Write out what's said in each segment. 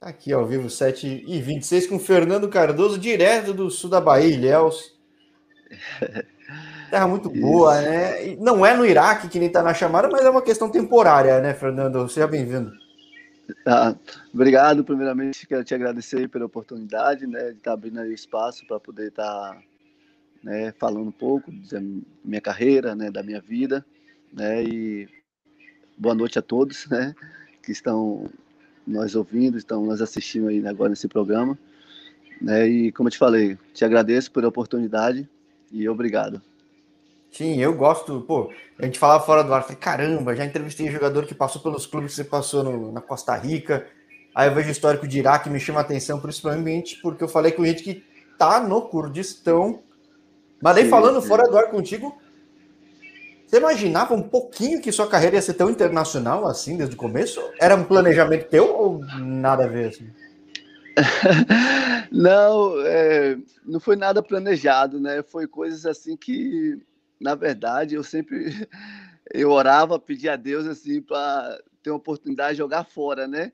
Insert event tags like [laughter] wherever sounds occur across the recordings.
Tá aqui ao vivo, 7 e 26 com Fernando Cardoso, direto do sul da Bahia, Ilhéus. [laughs] Terra muito boa, né? Não é no Iraque que nem tá na chamada, mas é uma questão temporária, né, Fernando? Seja bem-vindo. Ah, obrigado, primeiramente, quero te agradecer pela oportunidade, né, de estar tá abrindo aí espaço para poder estar tá, né, falando um pouco da minha carreira, né, da minha vida, né, e boa noite a todos, né, que estão nós ouvindo, estão nos assistindo aí agora nesse programa, né, e como eu te falei, te agradeço pela oportunidade e obrigado. Sim, eu gosto, pô, a gente falava fora do ar, falei, caramba, já entrevistei jogador que passou pelos clubes que você passou no, na Costa Rica, aí eu vejo o histórico de Iraque, me chama a atenção, principalmente porque eu falei com gente que tá no Kurdistão, mas daí sim, falando sim. fora do ar contigo, você imaginava um pouquinho que sua carreira ia ser tão internacional assim desde o começo? Era um planejamento teu ou nada a ver assim? [laughs] não, é, não foi nada planejado, né? Foi coisas assim que na verdade, eu sempre [laughs] eu orava, pedia a Deus assim para ter uma oportunidade de jogar fora, né?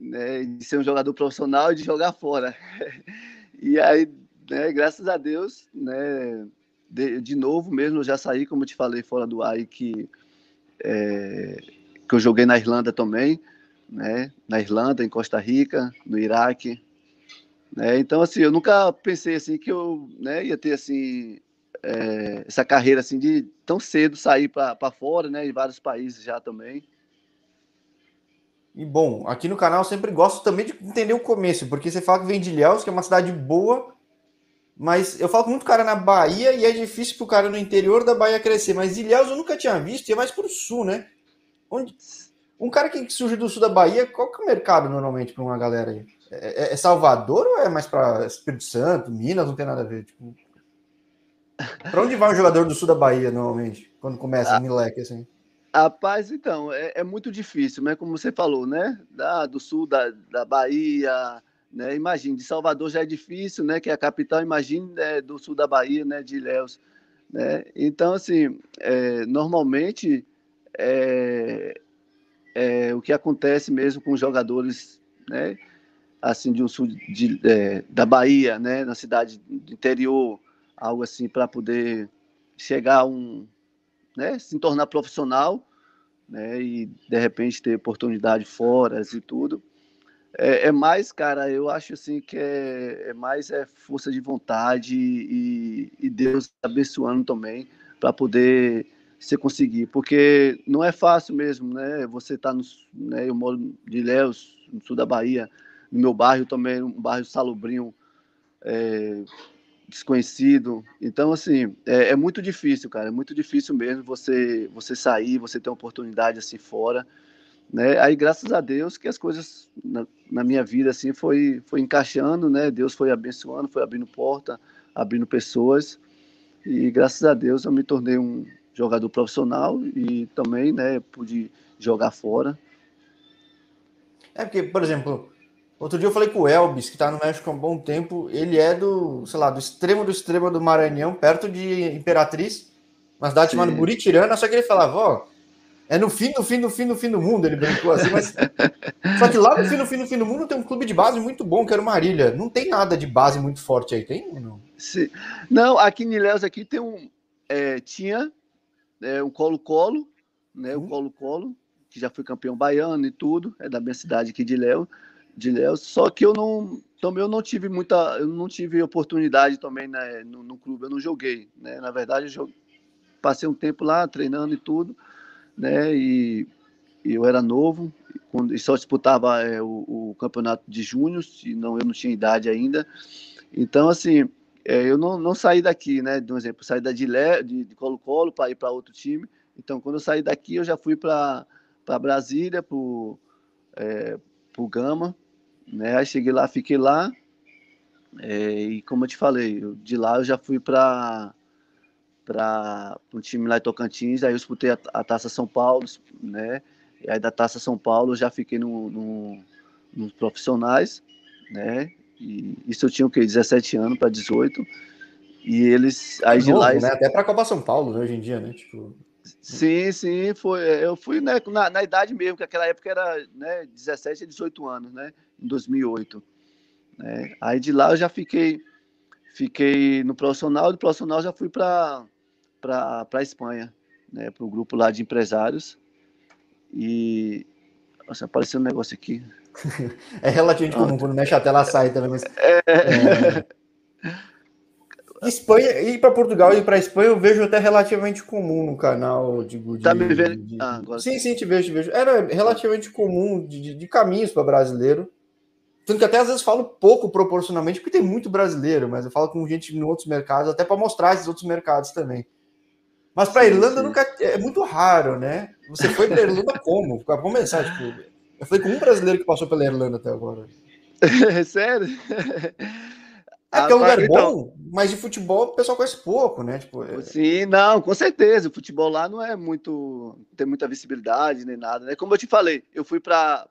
né? De ser um jogador profissional e de jogar fora. [laughs] E aí, né, graças a Deus, né, de, de novo mesmo, eu já saí, como eu te falei, fora do ar, que, é, que eu joguei na Irlanda também, né? Na Irlanda, em Costa Rica, no Iraque. Né? Então, assim, eu nunca pensei assim que eu né, ia ter assim é, essa carreira assim de tão cedo sair para fora, né? Em vários países já também. E bom, aqui no canal sempre gosto também de entender o começo, porque você fala que vem de Ilhéus, que é uma cidade boa, mas eu falo com muito cara na Bahia e é difícil para o cara no interior da Bahia crescer. Mas Ilhéus eu nunca tinha visto, e é mais para o sul, né? Onde... Um cara que surge do sul da Bahia, qual que é o mercado normalmente para uma galera aí? É, é, é Salvador ou é mais para Espírito Santo, Minas? Não tem nada a ver. Tipo... Para onde vai um jogador do sul da Bahia, normalmente, quando começa ah, moleque, assim? Rapaz, então, é, é, muito difícil, né? Como você falou, né? Da, do sul da, da Bahia, né? Imagine, de Salvador já é difícil, né? Que é a capital, imagine né, do sul da Bahia, né? De Ilhéus, né? Então, assim, é, normalmente, é, é, o que acontece mesmo com os jogadores, né? Assim, de um sul de, é, da Bahia, né? Na cidade do interior, algo assim para poder chegar a um, né, se tornar profissional, né, e de repente ter oportunidade fora e tudo. É, é, mais, cara, eu acho assim que é, é mais é força de vontade e, e Deus abençoando também para poder você conseguir, porque não é fácil mesmo, né? Você tá no, né, eu moro de Léus, no sul da Bahia, no meu bairro também, um bairro salobrinho, é, desconhecido. Então, assim, é, é, muito difícil, cara. É muito difícil mesmo você você sair, você ter uma oportunidade assim fora. Né? Aí, graças a Deus, que as coisas na, na, minha vida assim foi foi encaixando, né? Deus foi abençoando, foi abrindo porta, abrindo pessoas. E graças a Deus eu me tornei um jogador profissional e também, né, pude jogar fora. É porque, por exemplo, Outro dia eu falei com o Elvis, que está no México há um bom tempo. Ele é do, sei lá, do extremo do extremo do Maranhão, perto de Imperatriz, uma cidade chamada Buritirana. Só que ele falava, ó, é no fim, no fim, no fim, no fim do mundo. Ele brincou assim, mas. só que lá no fim, no fim, no fim do mundo tem um clube de base muito bom, que era o Marília. Não tem nada de base muito forte aí, tem ou não? Sim. Não, aqui em Ilhéus aqui tem um. É, tinha é, um Colo-Colo, né? O uhum. Colo-Colo, que já foi campeão baiano e tudo, é da minha cidade aqui de Ilhéus de Léo, só que eu não também eu não tive muita, eu não tive oportunidade também né, no, no clube, eu não joguei, né? Na verdade, eu passei um tempo lá treinando e tudo, né? E, eu era novo, quando, e só disputava é, o, o, campeonato de júnior, e não eu não tinha idade ainda. Então, assim, é, eu não, não saí daqui, né? De um exemplo, saí da de Colo-Colo para ir para outro time. Então, quando eu saí daqui, eu já fui para Brasília, para é, o Gama, né? Aí cheguei lá, fiquei lá, é, e como eu te falei, de lá eu já fui para para um time lá em Tocantins, aí eu disputei a, a, Taça São Paulo, né? E aí da Taça São Paulo eu já fiquei no, no, nos profissionais, né? E isso eu tinha o quê? 17 anos para 18. E eles aí é de lá. Né? Até para a Copa São Paulo, né, hoje em dia, né? Tipo... Sim, sim, foi. Eu fui né, na, na, idade mesmo, que aquela época era né, 17 a 18 anos, né? Em 2008. Né? Aí de lá eu já fiquei, fiquei no profissional, do profissional já fui para a Espanha, né? Para o grupo lá de empresários. E. Nossa, apareceu um negócio aqui. [laughs] é relativamente comum, quando mexe a tela sai também, mas. É... É... Espanha, ir para Portugal e para Espanha eu vejo até relativamente comum no canal. Digo, de, tá me vendo? De, ah, agora... Sim, sim, te vejo, te vejo. Era relativamente comum de, de caminhos para brasileiro. Tanto que até às vezes falo pouco proporcionalmente, porque tem muito brasileiro, mas eu falo com gente em outros mercados, até para mostrar esses outros mercados também. Mas para Irlanda sim. nunca é muito raro, né? Você foi para Irlanda como? Para começar, tipo, eu falei com um brasileiro que passou pela Irlanda até agora. [laughs] Sério? É que é um lugar então, bom, mas de futebol o pessoal conhece pouco, né? Tipo, é... Sim, não, com certeza. O futebol lá não é muito. tem muita visibilidade nem nada, né? Como eu te falei, eu fui para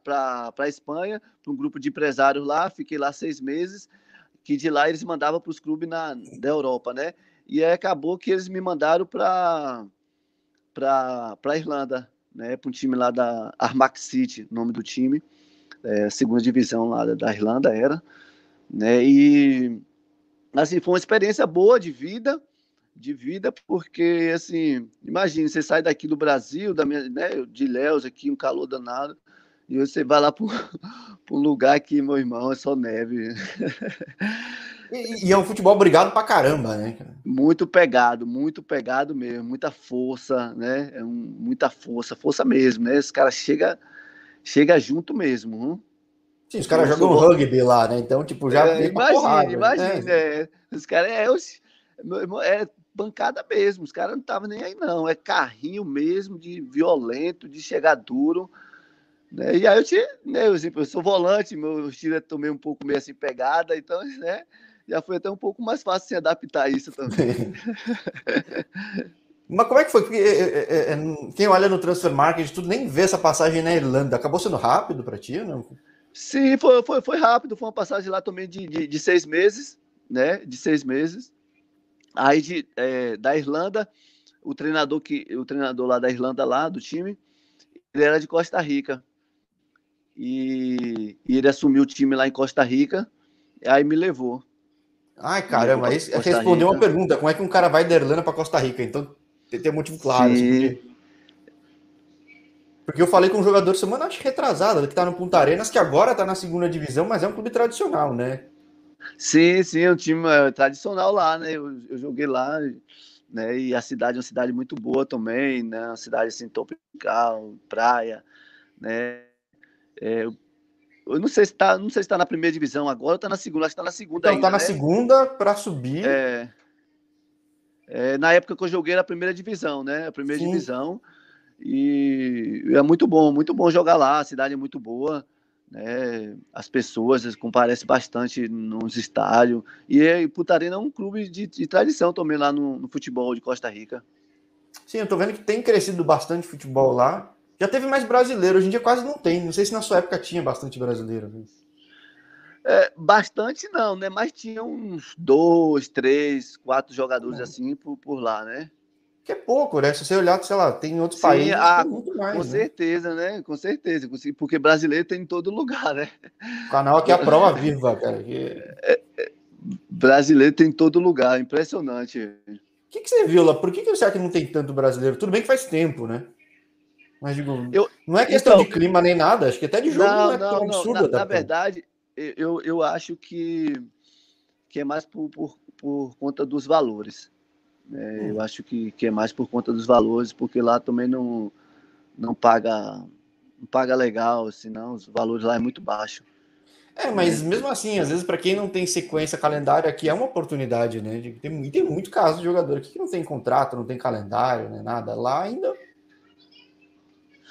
a Espanha, para um grupo de empresários lá, fiquei lá seis meses, que de lá eles mandavam para os clubes na, da Europa, né? E aí acabou que eles me mandaram para a Irlanda, né? Para um time lá da Armac City, nome do time, é, segunda divisão lá da, da Irlanda era. Né? E assim, foi uma experiência boa de vida, de vida, porque, assim, imagine, você sai daqui do Brasil, da minha, né, de Léus aqui, um calor danado, e você vai lá para [laughs] um lugar que, meu irmão, é só neve. E, e, é um futebol obrigado pra caramba, né? Muito pegado, muito pegado mesmo, muita força, né? É um, muita força, força mesmo, né? Esse cara chega, chega junto mesmo. Hein? Sim, os caras jogam sou... rugby lá, né? Então, tipo, já é, imagina, imagina. Né? É. Os caras é, é, é bancada mesmo, os caras não estavam nem aí, não. É carrinho mesmo, de violento, de chegar duro. Né? E aí eu tinha, né, eu, eu sou volante, meu estilo é também um pouco meio assim pegada, então, [laughs] né? Já foi até um pouco mais fácil se adaptar a isso também. Mas como é que foi? Porque é, é, é, quem olha no Transfer Market tudo nem vê essa passagem na Irlanda. Acabou sendo rápido para ti, não? Sim, foi, foi, foi rápido, foi uma passagem lá também de, de, de seis meses, né? De seis meses. Aí de, é, da Irlanda, o treinador que o treinador lá da Irlanda lá do time, ele era de Costa Rica. E, e ele assumiu o time lá em Costa Rica, aí me levou. Ai, caramba, aí respondeu uma pergunta: como é que um cara vai da Irlanda para Costa Rica? Então tem um motivo claro. Sim. Assim, porque eu falei com um jogador semana acho retrasada, que tá no Punta Arenas, que agora tá na segunda divisão, mas é um clube tradicional, né? Sim, sim, é um time é, tradicional lá, né? Eu, eu, joguei lá, né? E a cidade é uma cidade muito boa também, né? Uma cidade assim, tropical, praia, né? É, eu não sei se tá, não sei se tá na primeira divisão agora, tá na segunda, acho que tá na segunda então, ainda, tá na né? segunda para subir. É, é, na época que eu joguei na primeira divisão, né? A primeira Sim. divisão. E é muito bom, muito bom jogar lá, a cidade é muito boa, né? as pessoas comparecem bastante nos estádios. E, e Putarina é um clube de, de tradição também lá no, no, futebol de Costa Rica. Sim, eu tô vendo que tem crescido bastante futebol lá. Já teve mais brasileiro, hoje em dia quase não tem. Não sei se na sua época tinha bastante brasileiro. Né? É, bastante não, né? Mas tinha uns dois, três, quatro jogadores assim por, por lá, né? Que é pouco, né? Se você olhar, sei lá, tem em outros Sim, países, ah, muito mais. Com né? certeza, né? Com certeza. Porque brasileiro tem em todo lugar, né? O canal aqui é a prova [laughs] viva, cara. Que... É, é, brasileiro tem em todo lugar, impressionante. O que, que você viu lá? Por que, que você acha que não tem tanto brasileiro? Tudo bem que faz tempo, né? Mas digo, eu, não é questão então, de clima nem nada, acho que até de jogo não, não é tão absurdo. Na, na verdade, eu, eu acho que, que é mais por, por, por conta dos valores. É, eu hum. acho que, que é mais por conta dos valores, porque lá também não, não paga não paga legal, senão os valores lá é muito baixo. É, mas mesmo assim, às vezes para quem não tem sequência calendário aqui é uma oportunidade, né? Tem, tem muito caso de jogador aqui que não tem contrato, não tem calendário, né? Nada. Lá ainda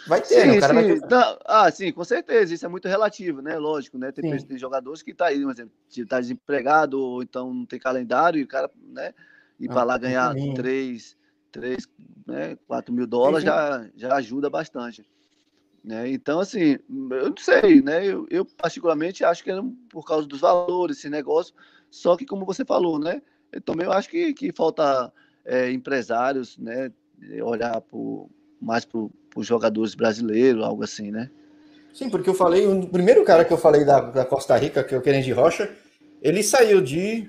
vai ter, sim, né? O cara sim. vai ter... Não, ah, sim, com certeza. Isso é muito relativo, né? Lógico, né? Tem, tem jogadores que tá aí, por exemplo, tá desempregado ou então não tem calendário e o cara, né? E ah, para lá ganhar 3, 3 né, 4 mil dólares já, já ajuda bastante. Né? Então, assim, eu não sei, né? Eu, eu, particularmente acho que é por causa dos valores, esse negócio. Só que, como você falou, né? Eu também eu acho que, que falta é, empresários, né? olhar pro, mais para os jogadores brasileiros, algo assim, né? Sim, porque eu falei, o primeiro cara que eu falei da, da Costa Rica, que é o Kennedy Rocha, ele saiu de.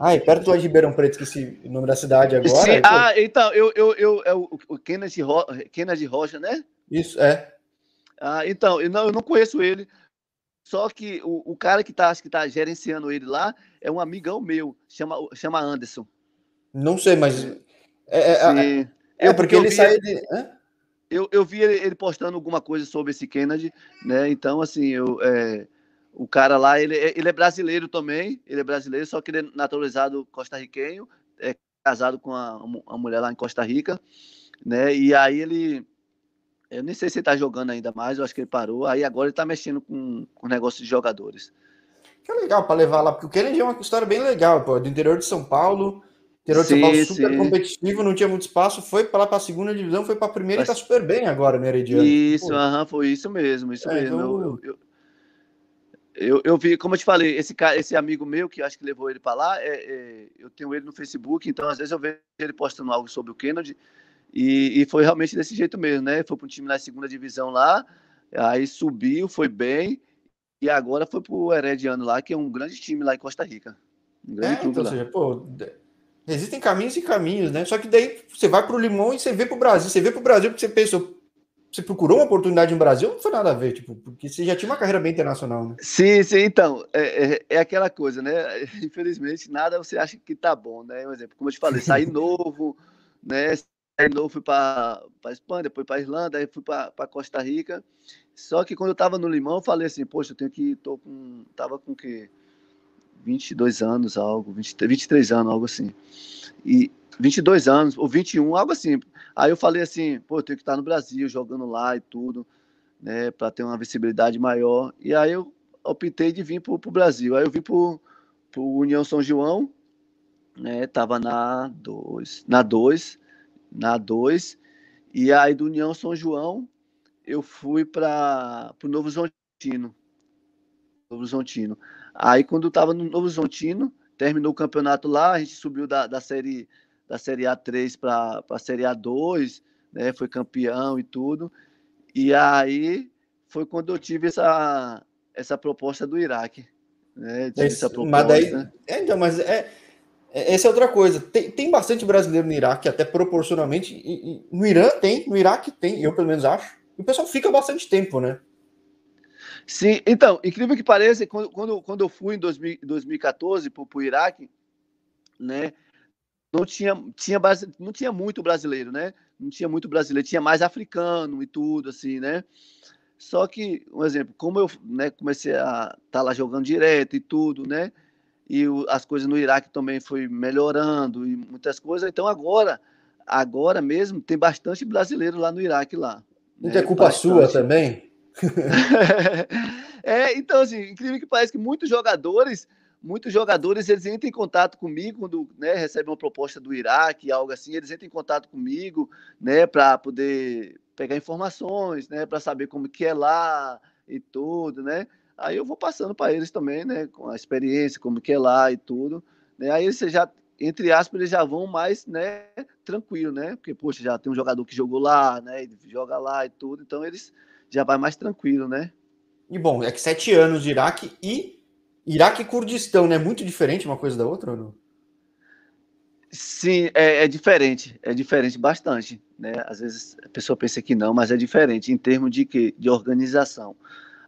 Ai, perto de Ribeirão Preto, esqueci o nome da cidade agora. Sim, ah, então, eu, eu, eu, é o, o Kennedy, Ro, Kennedy Rocha, né? Isso, é. Ah, então, eu não, eu não conheço ele. Só que o, o cara que está que tá gerenciando ele lá é um amigão meu, chama, chama Anderson. Não sei, mas. É, é, é, é porque, ele saiu de. Eu, eu vi ele, ele, postando alguma coisa sobre esse Kennedy, né? Então, assim, eu, é, o cara lá, ele, ele é brasileiro também, ele é brasileiro, só que ele é naturalizado costarriquenho, é casado com a, uma mulher lá em Costa Rica, né? E aí ele eu nem sei se ele está jogando ainda mais, eu acho que ele parou. Aí agora ele está mexendo com, com negócio de jogadores. Que é legal para levar lá, porque o Kennedy é uma história bem legal, pô, do interior de São Paulo. Interior de São Paulo super sim. competitivo, não tinha muito espaço, foi para lá para a segunda divisão, foi para a primeira Mas... e está super bem agora no Herediano. Isso, aham, foi isso mesmo, isso é, mesmo. Então... Eu, eu, eu, eu, vi, como eu te falei, esse, cara, esse amigo meu, que acho que levou ele para lá, é, é, eu tenho ele no Facebook, então às vezes eu vejo ele postando algo sobre o Kennedy, e, e foi realmente desse jeito mesmo, né? Foi para um time na segunda divisão lá, aí subiu, foi bem, e agora foi para o Herediano lá, que é um grande time lá em Costa Rica. Um grande é, clube então, lá. Seja, pô, existem caminhos e caminhos, né? Só que daí você vai para o Limão e você vê para o Brasil. Você vê para o Brasil porque você pensou, você procurou uma oportunidade no Brasil, não foi nada a ver, tipo, porque você já tinha uma carreira bem internacional, né? Sim, sim, então, é, é, é aquela coisa, né? [laughs] Infelizmente, nada você acha que tá bom, né? Um exemplo, como eu te falei, [laughs] sair novo, né? Aí novo fui para Espanha, depois para Irlanda, aí fui para Costa Rica. Só que quando eu estava no Limão, eu falei assim, poxa, eu tenho que tô com tava com que 22 anos, algo, 20, 23 anos, algo assim. E 22 anos ou 21, algo assim. Aí eu falei assim, pô, eu tenho que estar no Brasil, jogando lá e tudo, né, para ter uma visibilidade maior. E aí eu optei de vir para o Brasil. Aí eu vim para o União São João, né, tava na 2, na 2 na 2. E aí do União São João, eu fui para o Novo Zontino. Novo Zontino. Aí quando estava no Novo Zontino, terminou o campeonato lá, a gente subiu da, da série da série A3 para a série A2, né? Foi campeão e tudo. E aí foi quando eu tive essa essa proposta do Iraque, né? Essa proposta. Mas daí, é, então, mas é é, essa é outra coisa. Tem, tem bastante brasileiro no Iraque, até proporcionalmente. E, e, no Irã tem, no Iraque tem, eu pelo menos acho. E o pessoal fica bastante tempo, né? Sim, então, incrível que pareça, quando, quando, quando eu fui em 2000, 2014 para o Iraque, né, não tinha, tinha, não tinha muito brasileiro, né? Não tinha muito brasileiro, tinha mais africano e tudo, assim, né? Só que, um exemplo, como eu né, comecei a estar tá lá jogando direto e tudo, né? e o, as coisas no Iraque também foi melhorando e muitas coisas. Então agora, agora mesmo tem bastante brasileiro lá no Iraque lá. Não né? é culpa bastante. sua também? [laughs] é, então assim, incrível que parece que muitos jogadores, muitos jogadores eles entram em contato comigo quando né, recebem uma proposta do Iraque, algo assim, eles entram em contato comigo, né, para poder pegar informações, né, para saber como que é lá e tudo, né? Aí eu vou passando para eles também, né, com a experiência, como que é lá e tudo. Né? Aí você já, entre aspas, eles já vão mais, né, tranquilo, né? Porque, poxa, já tem um jogador que jogou lá, né, joga lá e tudo, então eles já vai mais tranquilo, né? E bom, é que sete anos de Iraque e Iraque e Kurdistão, né? Muito diferente uma coisa da outra, ou não? Sim, é, é, diferente, é diferente bastante, né? Às vezes a pessoa pensa que não, mas é diferente em termos de que de organização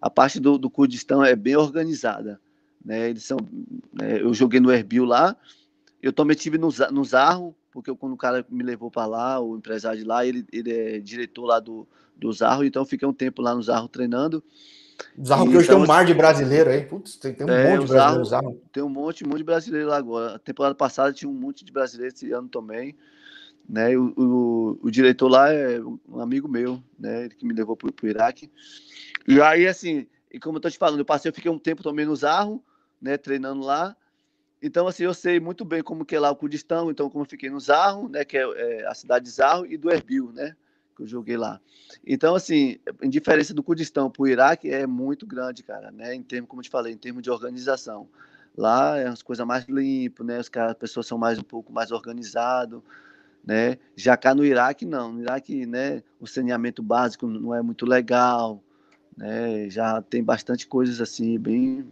a parte do, do Kurdistão é bem organizada. Né? Eles são, né? Eu joguei no Erbil lá, eu também tive no, no Zarro, porque quando o cara me levou para lá, o empresário de lá, ele, ele é diretor lá do, do Zarro, então eu fiquei um tempo lá no Zarro treinando. Zarro, que hoje então, tem um mar de brasileiro aí, putz, tem, tem um é, monte de brasileiro Zarro. Tem um monte, um monte de brasileiro lá agora. A temporada passada tinha um monte de brasileiro esse ano também. Né? O, o, o diretor lá é um amigo meu, né? Ele que me levou para o Iraque. E aí, assim, e como eu tô te falando, eu passei, eu fiquei um tempo também no Zarro, né, treinando lá. Então, assim, eu sei muito bem como que é lá o Kurdistão, então como eu fiquei no Zarro, né, que é, é a cidade de Zarro, e do Erbil, né, que eu joguei lá. Então, assim, em diferença do Kurdistão para o Iraque, é muito grande, cara, né, em termos, como eu te falei, em termos de organização. Lá é as coisas mais limpas, né, caras, as pessoas são mais um pouco mais organizadas, né? Já cá no Iraque, não. No Iraque, né, o saneamento básico não é muito legal, né? Já tem bastante coisas assim, bem,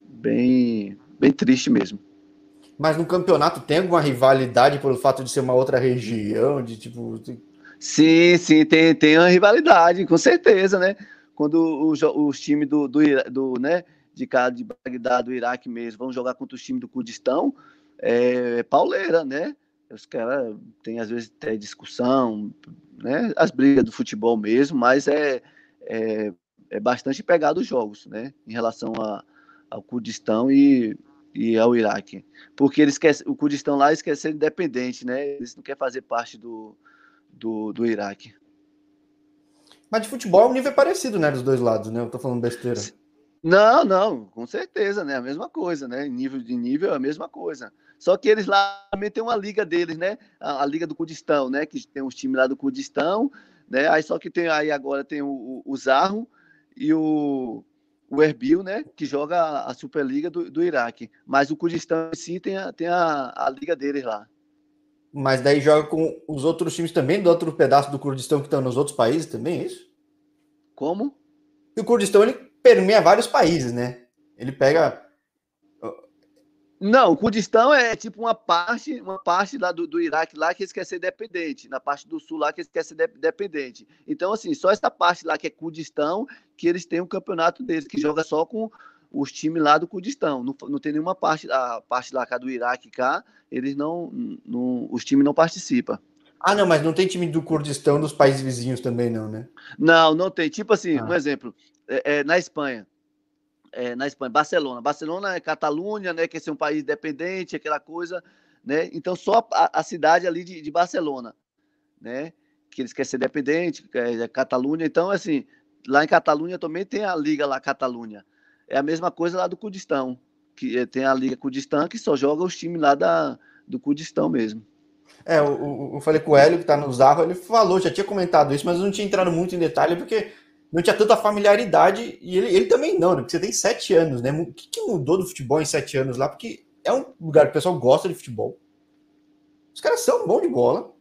bem, bem triste mesmo. Mas no campeonato tem alguma rivalidade pelo fato de ser uma outra região, de tipo. Sim, sim, tem, tem uma rivalidade, com certeza, né? Quando os, os times do, do, do, né, de cá de Bagdá, do Iraque mesmo, vão jogar contra os times do Kurdistão, é, é pauleira, né? Os caras têm, às vezes, até discussão, né? As brigas do futebol mesmo, mas é, é, é bastante pegado os jogos, né? Em relação a, ao Kurdistão e, e ao Iraque. Porque eles querem, o Kurdistão lá eles querem ser independente, né? Eles não querem fazer parte do, do, do Iraque. Mas de futebol o nível é parecido, né? Dos dois lados, né? Eu tô falando besteira. Não, não, com certeza, né? A mesma coisa, né? Nível de nível é a mesma coisa. Só que eles lá também tem uma liga deles, né? A, a, Liga do Kurdistão, né? Que tem uns times lá do Kurdistão, né? Aí só que tem aí agora tem o, o Zarro e o, o Erbil, né? Que joga a Superliga do, do Iraque. Mas o Kurdistão em si tem a, tem a, a liga deles lá. Mas daí joga com os outros times também do outro pedaço do Kurdistão que estão nos outros países também, é isso? Como? E o Kurdistão ele permeia vários países, né? Ele pega não, o Kurdistão é tipo uma parte, uma parte lá do, do Iraque lá que eles querem ser dependente, na parte do sul lá que eles querem ser de, dependente. Então, assim, só essa parte lá que é Kurdistão, que eles têm um campeonato deles, que joga só com os times lá do Kurdistão. Não, não tem nenhuma parte, a parte lá cá do Iraque cá, eles não, não os times não participam. Ah, não, mas não tem time do Kurdistão dos países vizinhos também, não, né? Não, não tem. Tipo assim, ah. um exemplo, é, é, na Espanha, é, na Espanha, Barcelona. Barcelona é Catalunha, né, que é um país independente, aquela coisa, né? Então só a, a cidade ali de, de, Barcelona, né, que eles querem ser independente, é, é Catalunha. Então assim, lá em Catalunha também tem a liga lá Catalunha. É a mesma coisa lá do Kurdistão, que é, tem a liga Kurdistão que só joga os times lá da, do Kurdistão mesmo. É, eu, eu falei com o Hélio, que tá no Zarro, ele falou, já tinha comentado isso, mas eu não tinha entrado muito em detalhe, porque não tinha tanta familiaridade, e ele, ele também não, né? Porque você tem sete anos, né? O que, que mudou do futebol em sete anos lá? Porque é um lugar que o pessoal gosta de futebol. Os caras são bons de bola.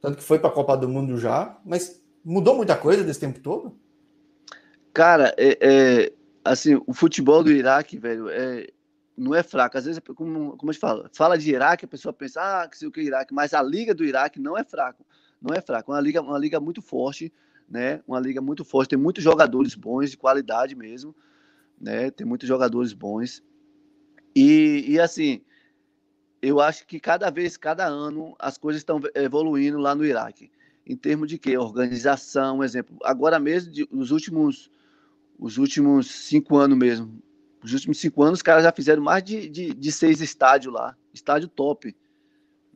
Tanto que foi para a Copa do Mundo já, mas mudou muita coisa desse tempo todo? Cara, é, é, assim, o futebol do Iraque, velho, é, não é fraco. Às vezes, como, como a gente fala, fala de Iraque, a pessoa pensa, ah, que sei o que é Iraque, mas a liga do Iraque não é fraco. Não é fraco, é uma liga, uma liga muito forte né? Uma liga muito forte, tem muitos jogadores bons, de qualidade mesmo, né? Tem muitos jogadores bons. E, e assim, eu acho que cada vez, cada ano, as coisas estão evoluindo lá no Iraque. Em termos de quê? Organização, exemplo. Agora mesmo, de, nos últimos, os últimos cinco anos mesmo, os últimos cinco anos, os caras já fizeram mais de, de, de seis estádios lá, estádio top,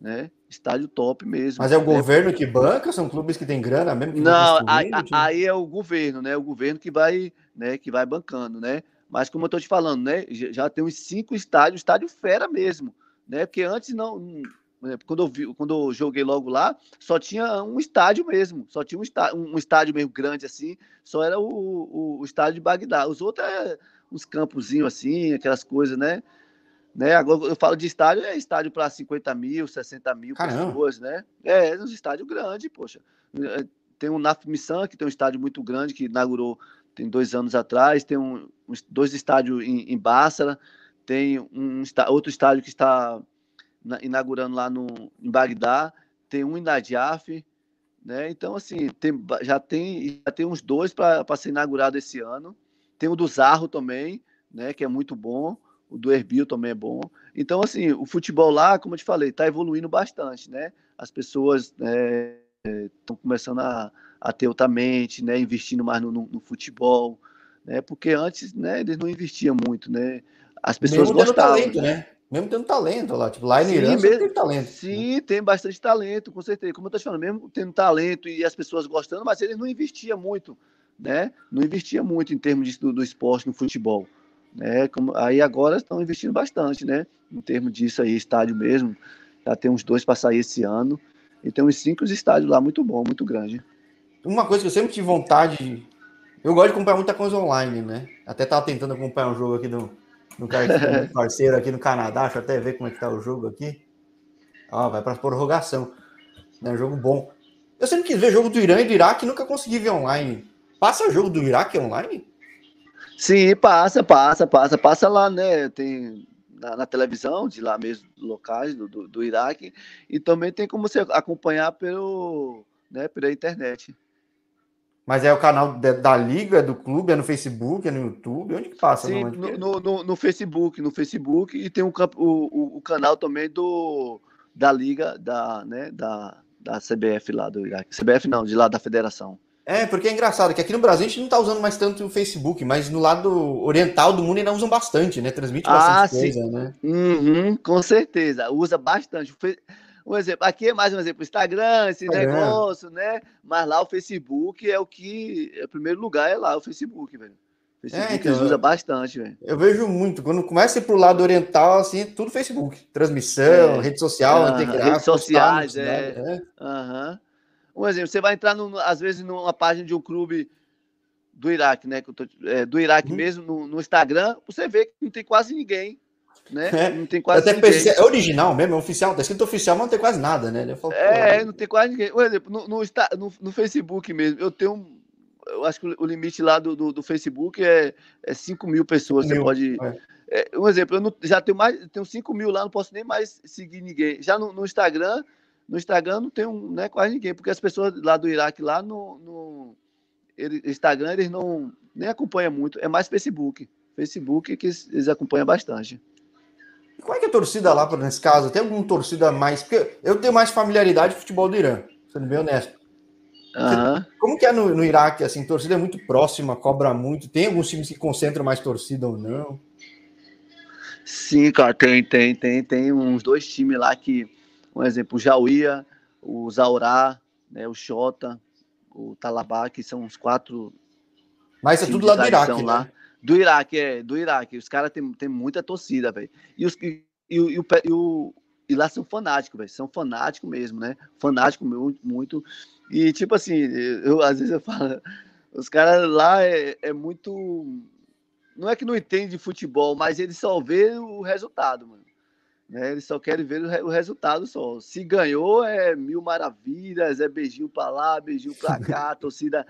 né? estádio top mesmo. Mas é o governo que banca? São clubes que têm grana mesmo? Não, aí, aí, é o governo, né? O governo que vai, né? Que vai bancando, né? Mas como eu estou te falando, né? Já tem uns cinco estádios, estádio fera mesmo, né? Porque antes não, né, quando eu vi, quando eu joguei logo lá, só tinha um estádio mesmo, só tinha um estádio, um estádio meio grande assim, só era o, o, o estádio de Bagdá. Os outros é uns campozinhos assim, aquelas coisas, né? Né? Agora eu falo de estádio, é estádio para 50 mil, 60 mil Caramba. pessoas, né? É, um estádio grande, poxa. É, tem o Naf Missan, que tem um estádio muito grande, que inaugurou tem dois anos atrás, tem um, dois estádios em, em Bássara, tem um outro estádio que está inaugurando lá no, em Bagdá, tem um em Najaf, né? Então, assim, tem, já, tem, já tem uns dois para ser inaugurado esse ano. Tem o do Zarro também, né? Que é muito bom o do Erbil também é bom. Então, assim, o futebol lá, como eu te falei, está evoluindo bastante, né? As pessoas estão é, começando a, a ter outra mente, né? Investindo mais no, no, no, futebol, né? Porque antes, né, eles não investiam muito, né? As pessoas Mesmo gostavam. Talento, né? Mesmo tendo talento lá, tipo, lá em Irã mesmo, tem talento. Sim, né? tem bastante talento, com certeza. Como eu estou te falando, mesmo tendo talento e as pessoas gostando, mas eles não investiam muito, né? Não investia muito em termos de, do, do esporte no futebol. Né? Como, aí agora estão investindo bastante, né? Em termos disso aí, estádio mesmo. Já tem uns dois para sair esse ano. E tem uns cinco estádios lá muito bom, muito grande. Uma coisa que eu sempre tive vontade. Eu gosto de comprar muita coisa online, né? Até tava tentando acompanhar um jogo aqui do, que é parceiro aqui no Canadá. Deixa eu até ver como é que tá o jogo aqui. Ó, vai para prorrogação. né? Jogo bom. Eu sempre quis ver jogo do Irã e do Iraque nunca consegui ver online. Passa jogo do Iraque online? Sim, passa, passa, passa, passa lá, né? Tem na, na televisão, de lá mesmo, locais do, do, do, Iraque, e também tem como você acompanhar pelo, né, pela internet. Mas é o canal da, da Liga, é do clube, é no Facebook, é no YouTube? Onde que passa? Sim, no, no, no, no, Facebook, no Facebook, e tem um, o, o, canal também do, da Liga, da, né, da, da CBF lá do Iraque. CBF não, de lá da federação. É, porque é engraçado que aqui no Brasil a gente não tá usando mais tanto o Facebook, mas no lado oriental do mundo ainda usam bastante, né? Transmite bastante ah, coisa, sim. né? Uhum, com certeza, usa bastante. Um exemplo, aqui é mais um exemplo, Instagram, esse negócio, né? Mas lá o Facebook é o que, é o primeiro lugar é lá o Facebook, velho. O Facebook é, então, usam bastante, velho. Eu vejo muito, quando começa a ir pro lado oriental, assim, é tudo Facebook. Transmissão, é. rede social, uhum, integrar, redes sociais, é. Né? Uhum. Um exemplo, você vai entrar, no, às vezes, numa página de um clube do Iraque, né? É, do Iraque uhum. mesmo, no, no, Instagram, você vê que não tem quase ninguém. Né? É, não tem quase até ninguém. É original mesmo, é oficial, tá escrito oficial, mas não tem quase nada, né? Falo, é, não tem quase ninguém. Por exemplo, no, no, no, no Facebook mesmo, eu tenho eu acho que o limite lá do, do, do Facebook é, é 5 mil pessoas. Mil, você pode. É. É, um exemplo, eu não, já tenho mais, tenho 5 mil lá, não posso nem mais seguir ninguém. Já no, no Instagram, no Instagram não tem um, né, quase ninguém, porque as pessoas lá do Iraque, lá no, no ele, Instagram, eles não nem acompanham muito, é mais Facebook. Facebook que eles acompanham bastante. Como é que é a torcida lá, nesse caso? Tem alguma torcida mais. Porque eu tenho mais familiaridade com o futebol do Irã, sendo bem honesto. Uhum. Como que é no, no Iraque? Assim, torcida é muito próxima, cobra muito. Tem alguns times que concentram mais torcida ou não? Sim, cara, tem, tem, tem, tem uns dois times lá que um exemplo, o Jauía, o Zaurá, né, o Xota, o Talabá, que são os quatro. Mas é tudo lá do Iraque, lá. Né? Do Iraque, é, do Iraque. Os caras têm tem muita torcida, velho. E, os, e, e, e, o, e, o, e lá são fanáticos, velho. São fanáticos mesmo, né? Fanático muito, muito. E, tipo assim, eu, às vezes eu falo, os caras lá é, é muito. Não é que não entende de futebol, mas eles só vê o resultado, mano. Né? Eles só querem ver o, resultado só. Se ganhou, é mil maravilhas, é beijinho para lá, beijinho para cá, a [laughs] torcida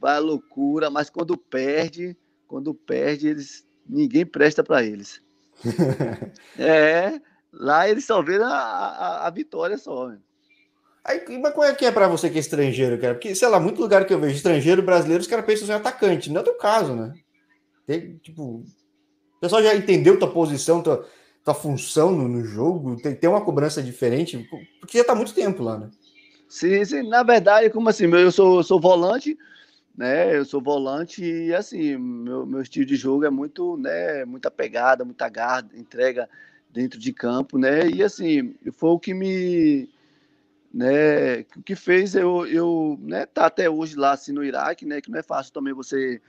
vai à loucura, mas quando perde, quando perde, eles ninguém presta para eles. [laughs] é, lá eles só vêem a, a, a vitória só. Né? Aí, mas qual é que é para você que é estrangeiro, cara? Porque, sei lá, muito lugar que eu vejo estrangeiro, brasileiro, os caras pensam em atacante. Não é o teu caso, né? Tem, tipo, o pessoal já entendeu tua posição, tua, tua função no, no jogo? Tem, tem uma cobrança diferente? Porque já está muito tempo lá, né? Sim, sim, na verdade, como assim, eu sou, eu sou volante, né? Eu sou volante e assim, meu, meu estilo de jogo é muito, né? Muita pegada, muita garra, entrega dentro de campo, né? E assim, foi o que me, né? O que fez eu, eu, né? Tá até hoje lá assim no Iraque, né? Que não é fácil também você,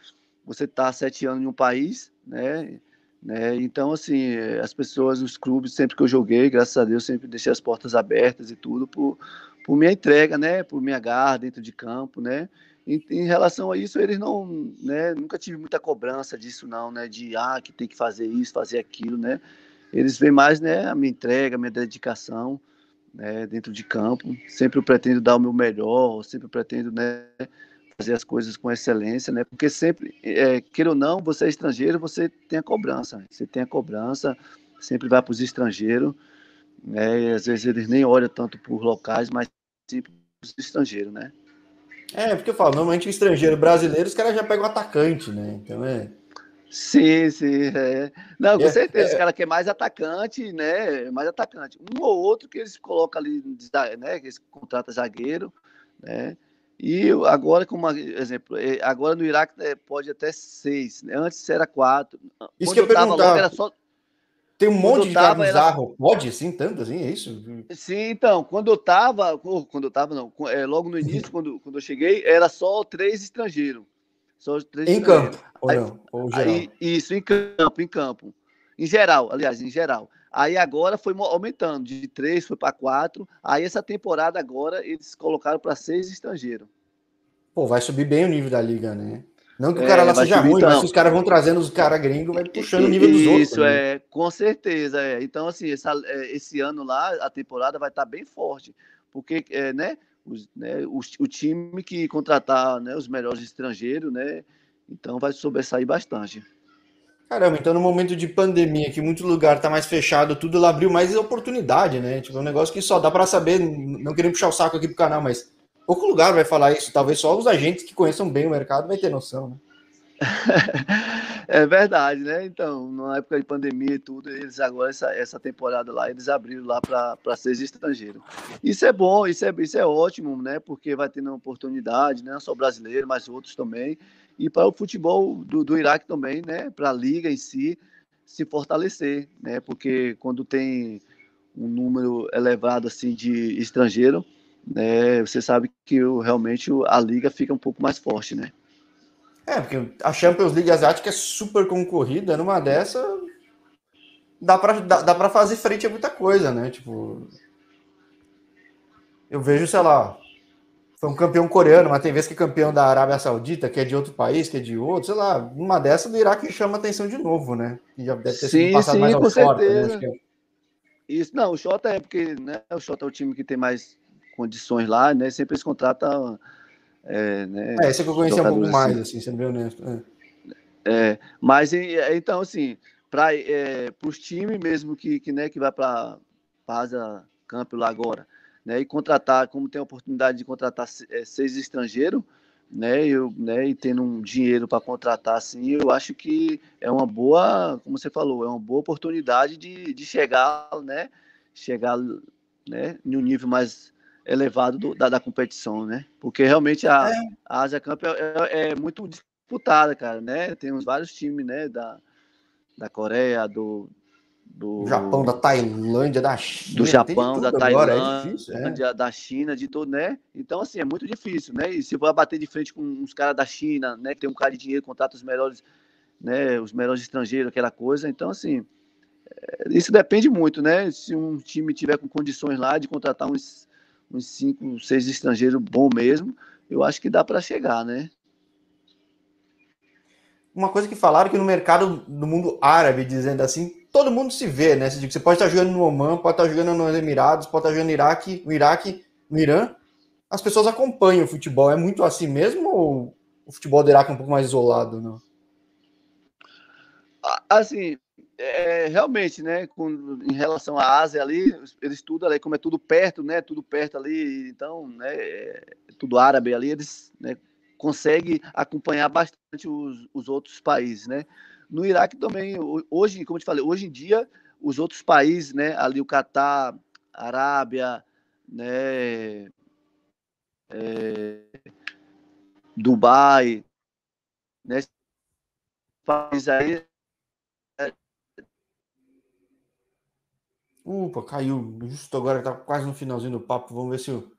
você tá sete anos em um país, né? Né? Então, assim, as pessoas, os clubes, sempre que eu joguei, graças a Deus, sempre deixei as portas abertas e tudo por, por minha entrega, né? Por minha garra dentro de campo, né? Em, em, relação a isso, eles não, né? Nunca tive muita cobrança disso, não, né? De, ah, que tem que fazer isso, fazer aquilo, né? Eles veem mais, né? A minha entrega, a minha dedicação, né? Dentro de campo. Sempre eu pretendo dar o meu melhor, sempre pretendo, né? fazer as coisas com excelência, né? Porque sempre, é, queira ou não, você é estrangeiro, você tem a cobrança. Você tem a cobrança, sempre vai para os estrangeiros, né? E às vezes eles nem olham tanto por locais, mas sempre para os estrangeiros, né? É, porque eu falo, normalmente o estrangeiro brasileiro, os caras já pegam atacante, né? Então é. Sim, sim. É. Não, com é, certeza. É... Os caras querem mais atacante, né? Mais atacante. Um ou outro que eles colocam ali, né? Que eles contratam zagueiro, né? E agora, como exemplo, é, agora no Iraque é, pode até seis, né? antes era quatro. Isso Quando que eu, eu logo, era só. Tem um monte de tava, bizarro. Era... Pode, assim, tanto assim, é isso? Sim, então, quando eu tava, quando eu tava, não, é, logo no início, [laughs] quando, quando eu cheguei, era só três estrangeiros. Só três em campo, ou aí, não? Ou aí, isso, em campo, em campo. Em geral, aliás, em geral. Aí agora foi aumentando, de três foi para quatro. Aí essa temporada agora eles colocaram para seis estrangeiros. Pô, vai subir bem o nível da liga, né? Não que o cara é, lá seja subir, ruim, então. mas se os caras vão trazendo os caras gringos, vai puxando o nível dos Isso, outros. Isso, né? é, com certeza. É. Então, assim, essa, é, esse ano lá, a temporada vai estar tá bem forte. porque é, né, os, né, o, o, time que contratar né, os melhores estrangeiros, né, então vai sobressair bastante. Caramba, então no momento de pandemia, que muito lugar tá mais fechado, tudo ela abriu mais oportunidade, né? Tipo, é um negócio que só dá para saber, não querendo puxar o saco aqui pro canal, mas pouco lugar vai falar isso, talvez só os agentes que conheçam bem o mercado vai ter noção, né? [laughs] é verdade, né? Então, na época de pandemia e tudo, eles agora, essa, essa temporada lá, eles abriram lá para seis estrangeiros. Isso é bom, isso é, isso é ótimo, né? Porque vai tendo oportunidade, né? não só brasileiro, mas outros também e para o futebol do, do Iraque também, né, para a liga em si se fortalecer, né, porque quando tem um número elevado assim de estrangeiro, né, você sabe que o, realmente a liga fica um pouco mais forte, né? É, porque a Champions League asiática é super concorrida, numa dessa dá para dá, dá fazer frente a muita coisa, né? Tipo, eu vejo, sei lá, foi um campeão coreano, mas tem vezes que é campeão da Arábia Saudita, que é de outro país, que é de outro, sei lá, uma dessas do Iraque chama atenção de novo, né? Que já deve ter sim, sido passado sim, mais ao com short, né? certeza. Né? Isso, não, o Xota é porque né, o Xota é o time que tem mais condições lá, né? Sempre eles contratam. É, né, é esse que eu conheci um pouco mais, assim, assim sendo bem honesto. É. é mas então, assim, para é, os times mesmo que, que, né, que vai para a Campo lá agora, né, e contratar, como tem a oportunidade de contratar é, seis estrangeiros, né, eu, né, e tendo um dinheiro para contratar assim, eu acho que é uma boa, como você falou, é uma boa oportunidade de, de chegar, né, chegar, né, em um nível mais elevado do, da, da competição, né, porque realmente a, é. a Asia Cup é, é, é, muito disputada, cara, né, tem vários times, né, da, da Coreia, do, do Japão, da Tailândia, da China. Do Japão, da é Tailândia, é difícil, da China, de todo, né? Então, assim, é muito difícil, né? E se vai bater de frente com uns caras da China, né? Que tem um cara de dinheiro, contrata os melhores, né? Os melhores estrangeiros, aquela coisa. Então, assim, é, isso depende muito, né? Se um time tiver com condições lá de contratar uns, uns cinco, seis estrangeiros bom mesmo, eu acho que dá para chegar, né? Uma coisa que falaram que no mercado do mundo árabe, dizendo assim, todo mundo se vê, né? Você pode estar jogando no Oman, pode estar jogando nos Emirados, pode estar jogando no Iraque, no Iraque, no Irã. As pessoas acompanham o futebol. É muito assim mesmo ou o futebol do Iraque é um pouco mais isolado, não? Assim, é, realmente, né? Com, em relação à Ásia ali, eles tudo ali, como é tudo perto, né? Tudo perto ali, então, né? É tudo árabe ali, eles né, conseguem acompanhar bastante os, os outros países, né? No Iraque também, hoje, como eu te falei, hoje em dia, os outros países, né, ali o Catar, Arábia, né, é, Dubai, né, países aí. É Upa, caiu. Justo agora, tá quase no finalzinho do papo. Vamos ver se o,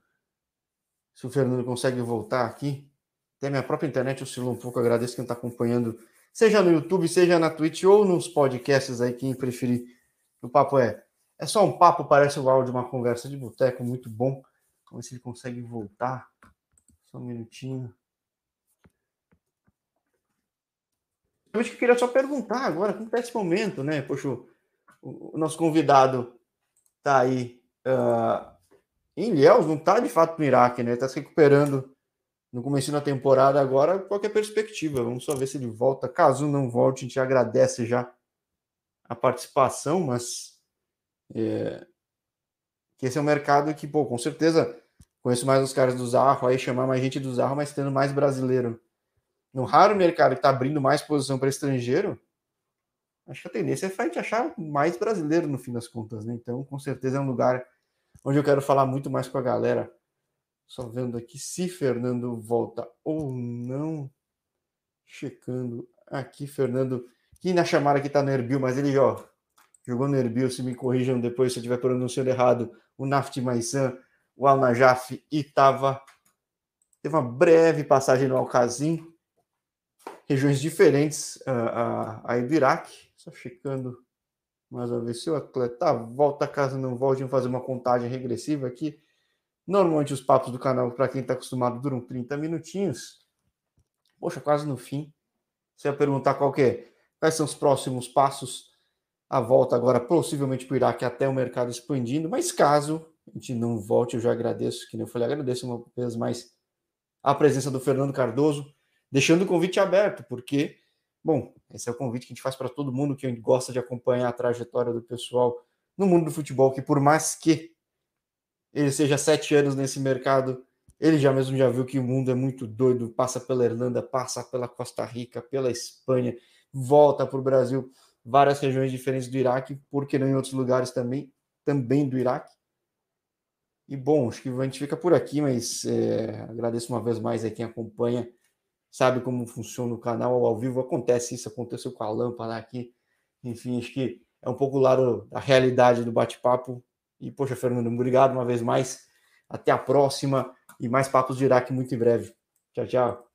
se o Fernando consegue voltar aqui. Até minha própria internet oscilou um pouco. Agradeço quem está acompanhando seja no YouTube, seja na Twitch ou nos podcasts aí, quem preferir. O papo é é só um papo, parece o áudio de uma conversa de boteco, muito bom. Vamos ver se ele consegue voltar. Só um minutinho. Eu acho que eu queria só perguntar agora, como está esse momento, né? Poxa, o, o nosso convidado está aí uh, em Ilhéus, não está de fato no Iraque, né? Está se recuperando no começo da temporada agora, qualquer perspectiva. Vamos só ver se ele volta. Caso não volte, a gente agradece já a participação, mas é, que esse é um mercado que, pô, com certeza conheço mais os caras do Zarro, aí chamar mais gente do Zarro, mas tendo mais brasileiro. No raro mercado que está abrindo mais posição para estrangeiro, acho que a tendência é a gente achar mais brasileiro no fim das contas, né? Então, com certeza é um lugar onde eu quero falar muito mais com a galera só vendo aqui se Fernando volta ou não. Checando aqui, Fernando. Que na chamada aqui tá no Erbil, mas ele ó, jogou no Erbil. Se me corrijam depois se eu estiver pronunciando errado. O Naft Maisan, o Al Najaf e tava. Teve uma breve passagem no Alcazim. Regiões diferentes uh, uh, aí do Iraque. Só checando mais uma vez se o atleta volta, caso não volte, vamos fazer uma contagem regressiva aqui. Normalmente os papos do canal, para quem está acostumado, duram 30 minutinhos. Poxa, quase no fim. Você ia perguntar qual é, quais são os próximos passos. A volta agora possivelmente para o Iraque até o mercado expandindo, mas caso a gente não volte, eu já agradeço, que nem eu falei, agradeço uma vez mais a presença do Fernando Cardoso, deixando o convite aberto, porque, bom, esse é o convite que a gente faz para todo mundo que gosta de acompanhar a trajetória do pessoal no mundo do futebol, que por mais que ele seja sete anos nesse mercado, ele já mesmo já viu que o mundo é muito doido, passa pela Irlanda, passa pela Costa Rica, pela Espanha, volta para o Brasil, várias regiões diferentes do Iraque, porque não em outros lugares também, também do Iraque. E bom, acho que a gente fica por aqui, mas é, agradeço uma vez mais a quem acompanha, sabe como funciona o canal ao vivo. Acontece isso, aconteceu com a lâmpada aqui. Enfim, acho que é um pouco o lado da realidade do bate-papo. E, poxa, Fernando, obrigado uma vez mais. Até a próxima e mais papos de Iraque muito em breve. Tchau, tchau.